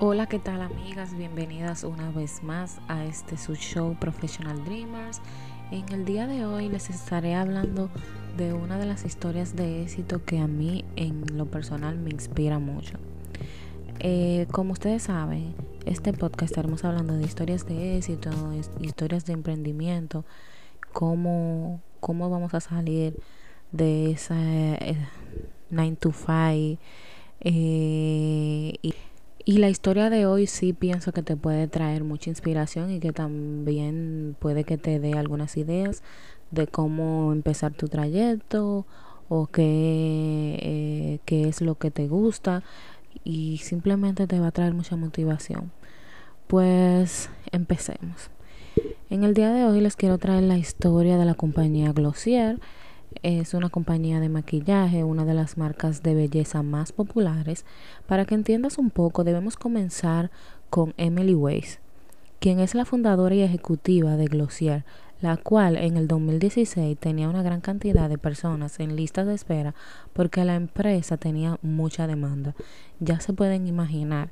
Hola, ¿qué tal amigas? Bienvenidas una vez más a este su show Professional Dreamers. En el día de hoy les estaré hablando de una de las historias de éxito que a mí en lo personal me inspira mucho. Eh, como ustedes saben, este podcast estaremos hablando de historias de éxito, historias de emprendimiento, cómo, cómo vamos a salir de esa 9 eh, to 5 eh, y y la historia de hoy sí pienso que te puede traer mucha inspiración y que también puede que te dé algunas ideas de cómo empezar tu trayecto o qué, eh, qué es lo que te gusta y simplemente te va a traer mucha motivación. Pues empecemos. En el día de hoy les quiero traer la historia de la compañía Glossier es una compañía de maquillaje, una de las marcas de belleza más populares. Para que entiendas un poco, debemos comenzar con Emily Weiss, quien es la fundadora y ejecutiva de Glossier, la cual en el 2016 tenía una gran cantidad de personas en listas de espera porque la empresa tenía mucha demanda. Ya se pueden imaginar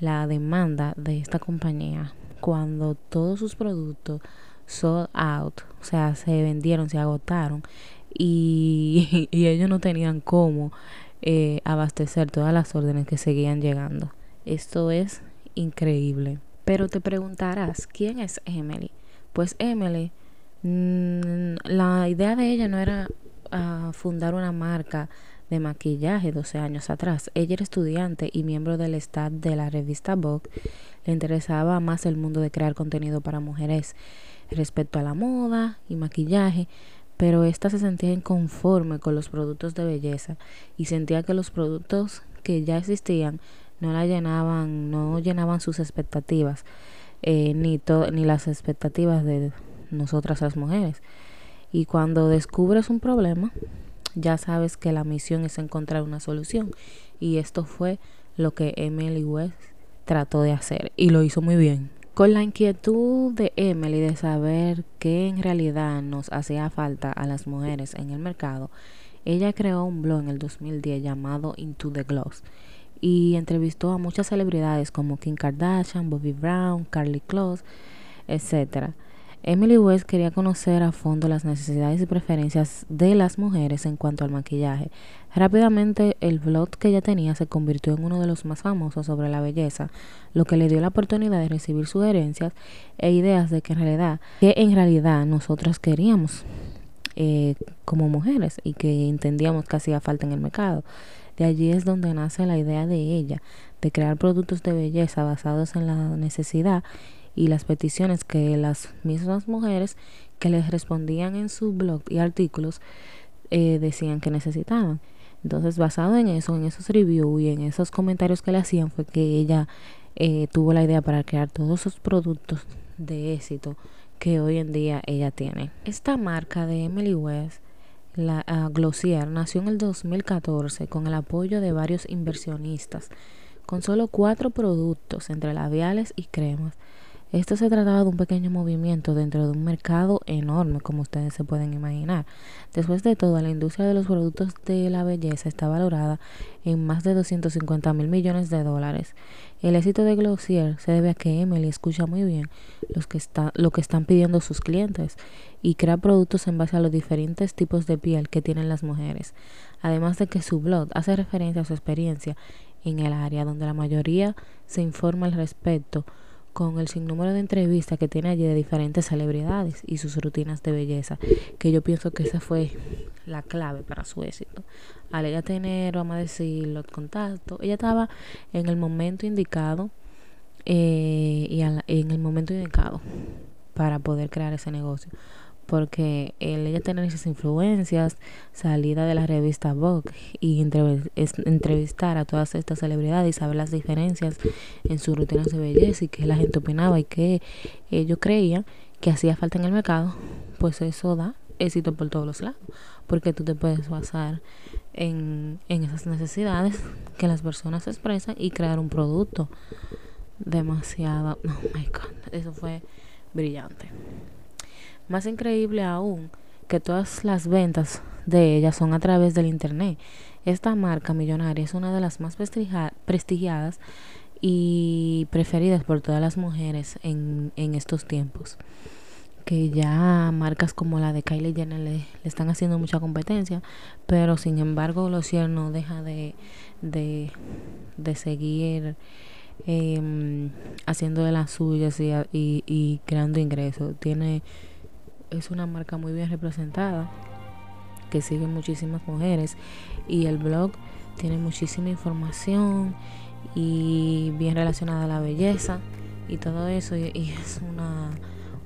la demanda de esta compañía cuando todos sus productos sold out, o sea, se vendieron, se agotaron y, ellos no tenían cómo eh, abastecer todas las órdenes que seguían llegando. Esto es increíble. Pero te preguntarás, ¿quién es Emily? Pues Emily, mm, la idea de ella no era ah, fundar una marca de maquillaje 12 años atrás. Ella era estudiante y miembro del staff de la revista Vogue. Le interesaba más el mundo de crear contenido para mujeres respecto a la moda y maquillaje pero ésta se sentía inconforme con los productos de belleza y sentía que los productos que ya existían no la llenaban, no llenaban sus expectativas, eh, ni, ni las expectativas de nosotras las mujeres. Y cuando descubres un problema, ya sabes que la misión es encontrar una solución. Y esto fue lo que Emily West trató de hacer y lo hizo muy bien. Con la inquietud de Emily de saber qué en realidad nos hacía falta a las mujeres en el mercado, ella creó un blog en el 2010 llamado Into the Gloss y entrevistó a muchas celebridades como Kim Kardashian, Bobby Brown, Carly Close, etc. Emily West quería conocer a fondo las necesidades y preferencias de las mujeres en cuanto al maquillaje. Rápidamente el blog que ella tenía se convirtió en uno de los más famosos sobre la belleza, lo que le dio la oportunidad de recibir sugerencias e ideas de que en realidad, que en realidad nosotras queríamos eh, como mujeres y que entendíamos que hacía falta en el mercado. De allí es donde nace la idea de ella, de crear productos de belleza basados en la necesidad y las peticiones que las mismas mujeres que les respondían en su blog y artículos eh, decían que necesitaban. Entonces, basado en eso, en esos reviews y en esos comentarios que le hacían, fue que ella eh, tuvo la idea para crear todos esos productos de éxito que hoy en día ella tiene. Esta marca de Emily West, la uh, Glossier, nació en el 2014 con el apoyo de varios inversionistas, con solo cuatro productos entre labiales y cremas esto se trataba de un pequeño movimiento dentro de un mercado enorme, como ustedes se pueden imaginar. Después de todo, la industria de los productos de la belleza está valorada en más de 250 mil millones de dólares. El éxito de Glossier se debe a que Emily escucha muy bien lo que están pidiendo sus clientes y crea productos en base a los diferentes tipos de piel que tienen las mujeres. Además de que su blog hace referencia a su experiencia en el área donde la mayoría se informa al respecto con el sinnúmero de entrevistas que tiene allí de diferentes celebridades y sus rutinas de belleza, que yo pienso que esa fue la clave para su éxito. Al ella tener, vamos a decir, los contactos, ella estaba en el momento indicado eh, y en el momento indicado para poder crear ese negocio porque el ella tener esas influencias, salida de la revista Vogue y entrevistar a todas estas celebridades y saber las diferencias en sus rutinas de belleza y qué la gente opinaba y qué ellos creían que hacía falta en el mercado, pues eso da éxito por todos los lados, porque tú te puedes basar en, en esas necesidades que las personas expresan y crear un producto demasiado, oh my god, eso fue brillante. Más increíble aún que todas las ventas de ella son a través del Internet. Esta marca millonaria es una de las más prestigiadas y preferidas por todas las mujeres en, en estos tiempos que ya marcas como la de Kylie Jenner le, están haciendo mucha competencia, pero sin embargo Locier no deja de, de, de seguir eh, haciendo de las suyas y, y, y creando ingresos. Tiene, es una marca muy bien representada que sigue muchísimas mujeres y el blog tiene muchísima información y bien relacionada a la belleza y todo eso y, es una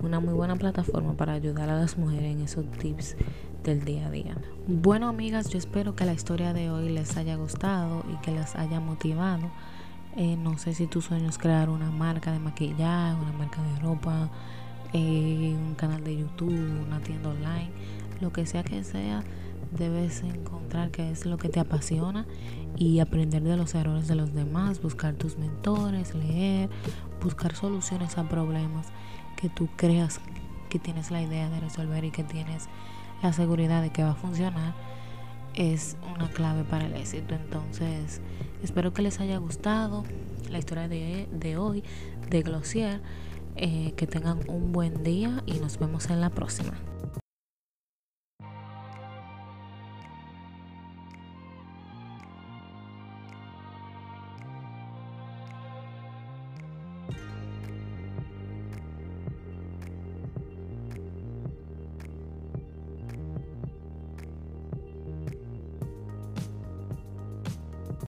una muy buena plataforma para ayudar a las mujeres en esos tips del día a día. Bueno, amigas, yo espero que la historia de hoy les haya gustado y que les haya motivado. Eh, no sé si tu sueño es crear una marca de maquillaje, una marca de ropa, eh, un canal de YouTube, una tienda online, lo que sea que sea, debes encontrar qué es lo que te apasiona y aprender de los errores de los demás, buscar tus mentores, leer, buscar soluciones a problemas que tú creas que tienes la idea de resolver y que tienes la seguridad de que va a funcionar es una clave para el éxito. Entonces, espero que les haya gustado la historia de, de hoy de Glossier. Eh, que tengan un buen día y nos vemos en la próxima.